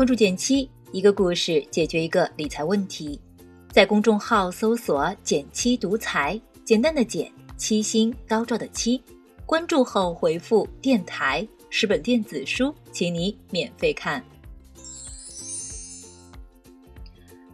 关注简七，一个故事解决一个理财问题。在公众号搜索“简七独裁，简单的简，七星高照的七。关注后回复“电台”，十本电子书，请你免费看。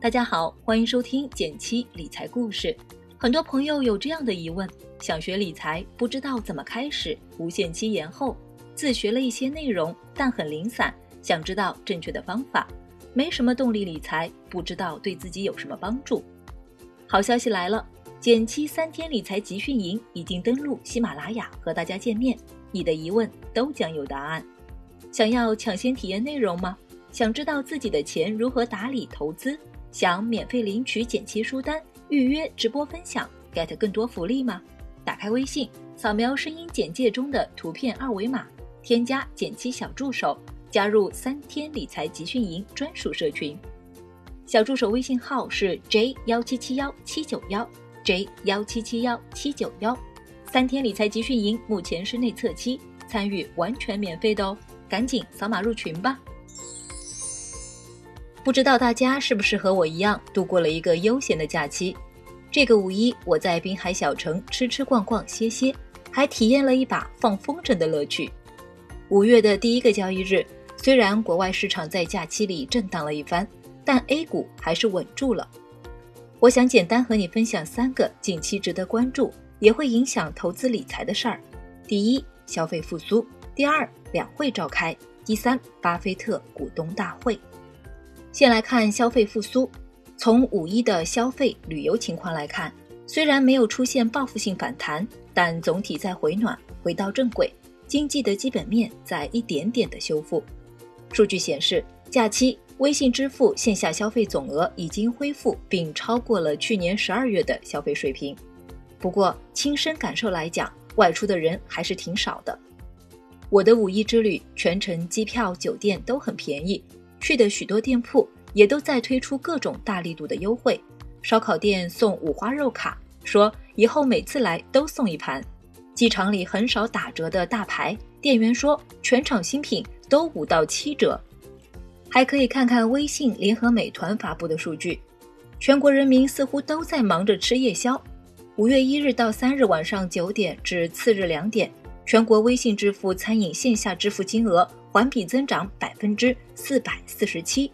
大家好，欢迎收听简七理财故事。很多朋友有这样的疑问：想学理财，不知道怎么开始，无限期延后，自学了一些内容，但很零散，想知道正确的方法，没什么动力理财，不知道对自己有什么帮助。好消息来了，简七三天理财集训营已经登录喜马拉雅和大家见面，你的疑问都将有答案。想要抢先体验内容吗？想知道自己的钱如何打理投资？想免费领取简七书单？预约直播分享，get 更多福利吗？打开微信，扫描声音简介中的图片二维码，添加简七小助手，加入三天理财集训营专属社群。小助手微信号是 j 幺七七幺七九幺 j 幺七七幺七九幺。三天理财集训营目前是内测期，参与完全免费的哦，赶紧扫码入群吧。不知道大家是不是和我一样度过了一个悠闲的假期？这个五一我在滨海小城吃吃逛逛歇歇，还体验了一把放风筝的乐趣。五月的第一个交易日，虽然国外市场在假期里震荡了一番，但 A 股还是稳住了。我想简单和你分享三个近期值得关注，也会影响投资理财的事儿。第一，消费复苏；第二，两会召开；第三，巴菲特股东大会。先来看消费复苏。从五一的消费旅游情况来看，虽然没有出现报复性反弹，但总体在回暖，回到正轨，经济的基本面在一点点的修复。数据显示，假期微信支付线下消费总额已经恢复，并超过了去年十二月的消费水平。不过，亲身感受来讲，外出的人还是挺少的。我的五一之旅，全程机票、酒店都很便宜。去的许多店铺也都在推出各种大力度的优惠，烧烤店送五花肉卡，说以后每次来都送一盘。机场里很少打折的大牌，店员说全场新品都五到七折。还可以看看微信联合美团发布的数据，全国人民似乎都在忙着吃夜宵。五月一日到三日晚上九点至次日两点，全国微信支付餐饮线下支付金额。环比增长百分之四百四十七，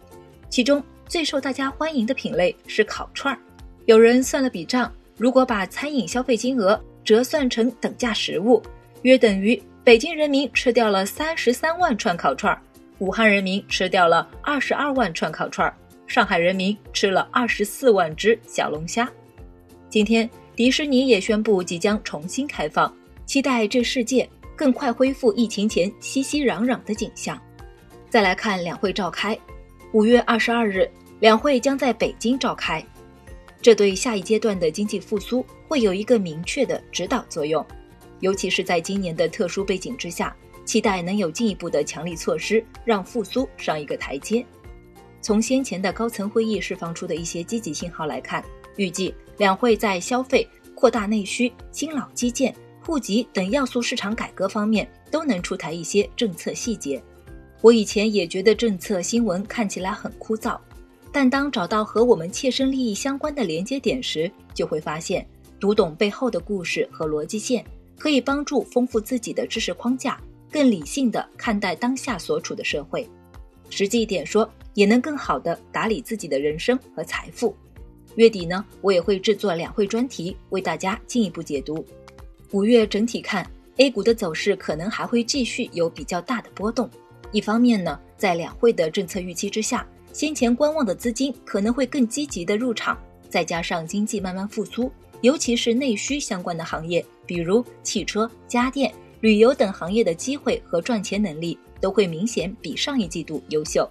其中最受大家欢迎的品类是烤串儿。有人算了笔账，如果把餐饮消费金额折算成等价实物，约等于北京人民吃掉了三十三万串烤串儿，武汉人民吃掉了二十二万串烤串儿，上海人民吃了二十四万只小龙虾。今天，迪士尼也宣布即将重新开放，期待这世界。更快恢复疫情前熙熙攘攘的景象。再来看两会召开，五月二十二日，两会将在北京召开，这对下一阶段的经济复苏会有一个明确的指导作用。尤其是在今年的特殊背景之下，期待能有进一步的强力措施，让复苏上一个台阶。从先前的高层会议释放出的一些积极信号来看，预计两会在消费、扩大内需、新老基建。户籍等要素市场改革方面都能出台一些政策细节。我以前也觉得政策新闻看起来很枯燥，但当找到和我们切身利益相关的连接点时，就会发现读懂背后的故事和逻辑线，可以帮助丰富自己的知识框架，更理性的看待当下所处的社会。实际一点说，也能更好的打理自己的人生和财富。月底呢，我也会制作两会专题，为大家进一步解读。五月整体看，A 股的走势可能还会继续有比较大的波动。一方面呢，在两会的政策预期之下，先前观望的资金可能会更积极的入场，再加上经济慢慢复苏，尤其是内需相关的行业，比如汽车、家电、旅游等行业的机会和赚钱能力都会明显比上一季度优秀。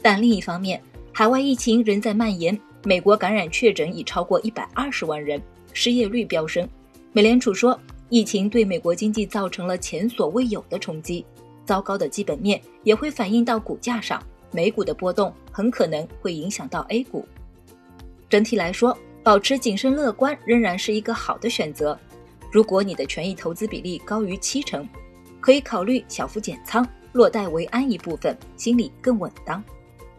但另一方面，海外疫情仍在蔓延，美国感染确诊已超过一百二十万人，失业率飙升。美联储说，疫情对美国经济造成了前所未有的冲击，糟糕的基本面也会反映到股价上，美股的波动很可能会影响到 A 股。整体来说，保持谨慎乐观仍然是一个好的选择。如果你的权益投资比例高于七成，可以考虑小幅减仓，落袋为安一部分，心里更稳当。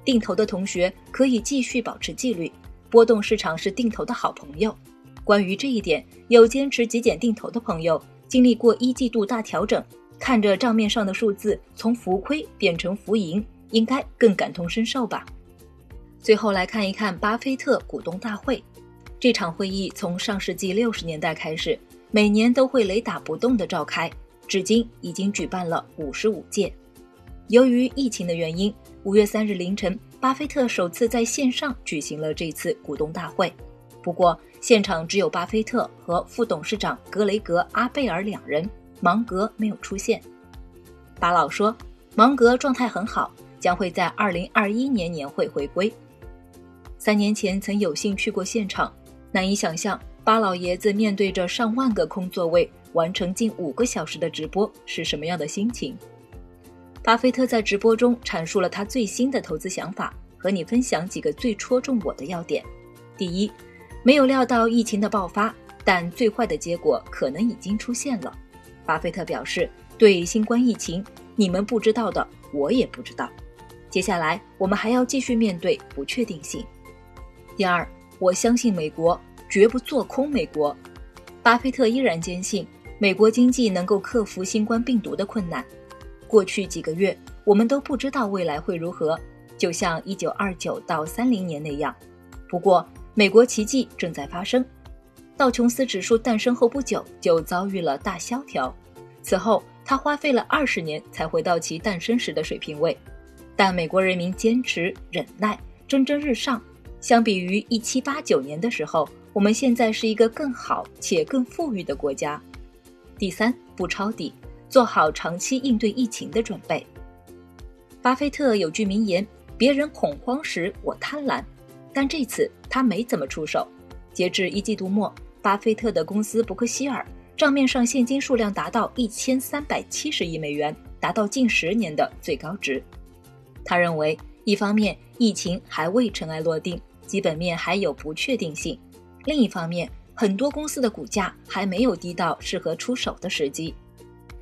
定投的同学可以继续保持纪律，波动市场是定投的好朋友。关于这一点，有坚持极简定投的朋友，经历过一季度大调整，看着账面上的数字从浮亏变成浮盈，应该更感同身受吧。最后来看一看巴菲特股东大会，这场会议从上世纪六十年代开始，每年都会雷打不动地召开，至今已经举办了五十五届。由于疫情的原因，五月三日凌晨，巴菲特首次在线上举行了这次股东大会。不过，现场只有巴菲特和副董事长格雷格·阿贝尔两人，芒格没有出现。巴老说，芒格状态很好，将会在二零二一年年会回归。三年前曾有幸去过现场，难以想象巴老爷子面对着上万个空座位，完成近五个小时的直播是什么样的心情。巴菲特在直播中阐述了他最新的投资想法，和你分享几个最戳中我的要点。第一，没有料到疫情的爆发，但最坏的结果可能已经出现了。巴菲特表示，对新冠疫情，你们不知道的，我也不知道。接下来我们还要继续面对不确定性。第二，我相信美国，绝不做空美国。巴菲特依然坚信，美国经济能够克服新冠病毒的困难。过去几个月，我们都不知道未来会如何，就像一九二九到三零年那样。不过，美国奇迹正在发生。道琼斯指数诞生后不久就遭遇了大萧条，此后它花费了二十年才回到其诞生时的水平位。但美国人民坚持忍耐，蒸蒸日上。相比于一七八九年的时候，我们现在是一个更好且更富裕的国家。第三，不抄底。做好长期应对疫情的准备。巴菲特有句名言：“别人恐慌时，我贪婪。”但这次他没怎么出手。截至一季度末，巴菲特的公司伯克希尔账面上现金数量达到一千三百七十亿美元，达到近十年的最高值。他认为，一方面疫情还未尘埃落定，基本面还有不确定性；另一方面，很多公司的股价还没有低到适合出手的时机。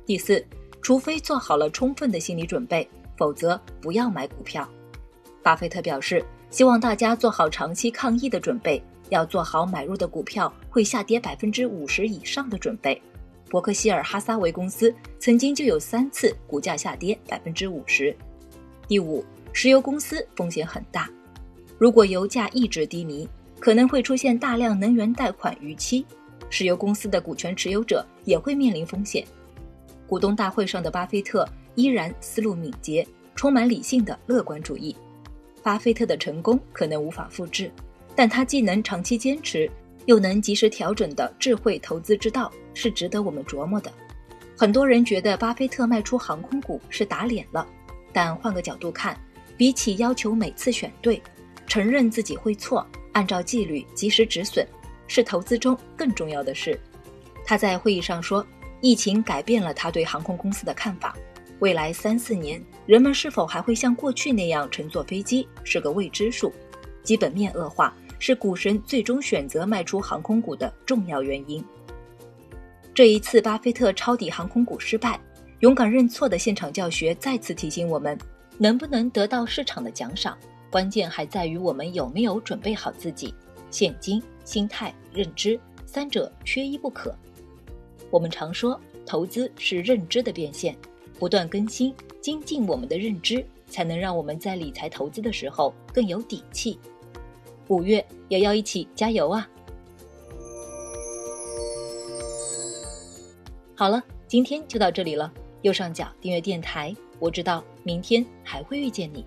第四，除非做好了充分的心理准备，否则不要买股票。巴菲特表示，希望大家做好长期抗疫的准备，要做好买入的股票会下跌百分之五十以上的准备。伯克希尔哈撒韦公司曾经就有三次股价下跌百分之五十。第五，石油公司风险很大，如果油价一直低迷，可能会出现大量能源贷款逾期，石油公司的股权持有者也会面临风险。股东大会上的巴菲特依然思路敏捷，充满理性的乐观主义。巴菲特的成功可能无法复制，但他既能长期坚持，又能及时调整的智慧投资之道是值得我们琢磨的。很多人觉得巴菲特卖出航空股是打脸了，但换个角度看，比起要求每次选对，承认自己会错，按照纪律及时止损，是投资中更重要的事。他在会议上说。疫情改变了他对航空公司的看法。未来三四年，人们是否还会像过去那样乘坐飞机，是个未知数。基本面恶化是股神最终选择卖出航空股的重要原因。这一次，巴菲特抄底航空股失败，勇敢认错的现场教学再次提醒我们：能不能得到市场的奖赏，关键还在于我们有没有准备好自己。现金、心态、认知三者缺一不可。我们常说，投资是认知的变现，不断更新、精进我们的认知，才能让我们在理财投资的时候更有底气。五月也要一起加油啊！好了，今天就到这里了。右上角订阅电台，我知道明天还会遇见你。